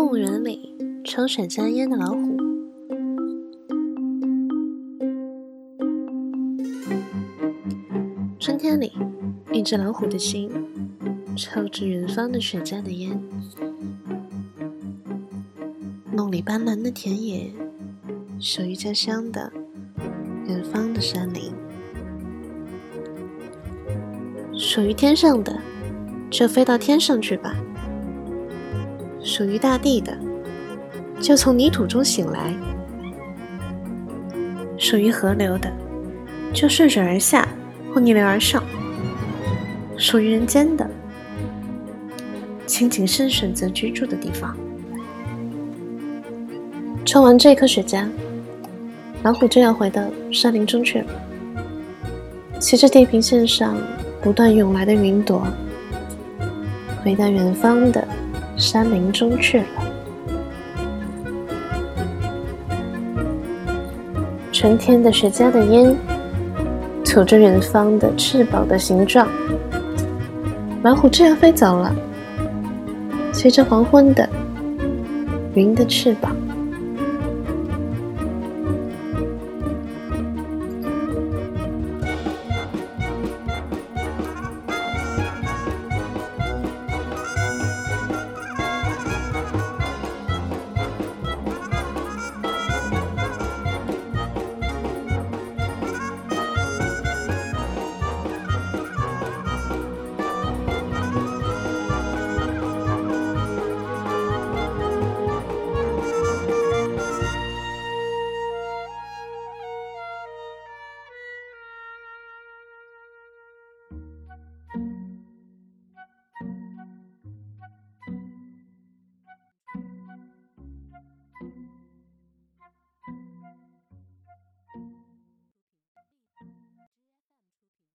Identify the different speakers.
Speaker 1: 动物园里抽雪茄烟的老虎。春天里，一只老虎的心抽着远方的雪茄的烟。梦里斑斓的田野，属于家乡的远方的山林；属于天上的，就飞到天上去吧。属于大地的，就从泥土中醒来；属于河流的，就顺水而下或逆流而上；属于人间的，请谨慎选择居住的地方。抽完这颗雪茄，老虎就要回到山林中去了。骑着地平线上不断涌来的云朵，回到远方的。山林中去了。春天的雪茄的烟，吐着远方的翅膀的形状。老虎这样飞走了，随着黄昏的云的翅膀。